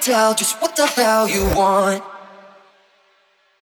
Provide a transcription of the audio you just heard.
tell just what the hell you want.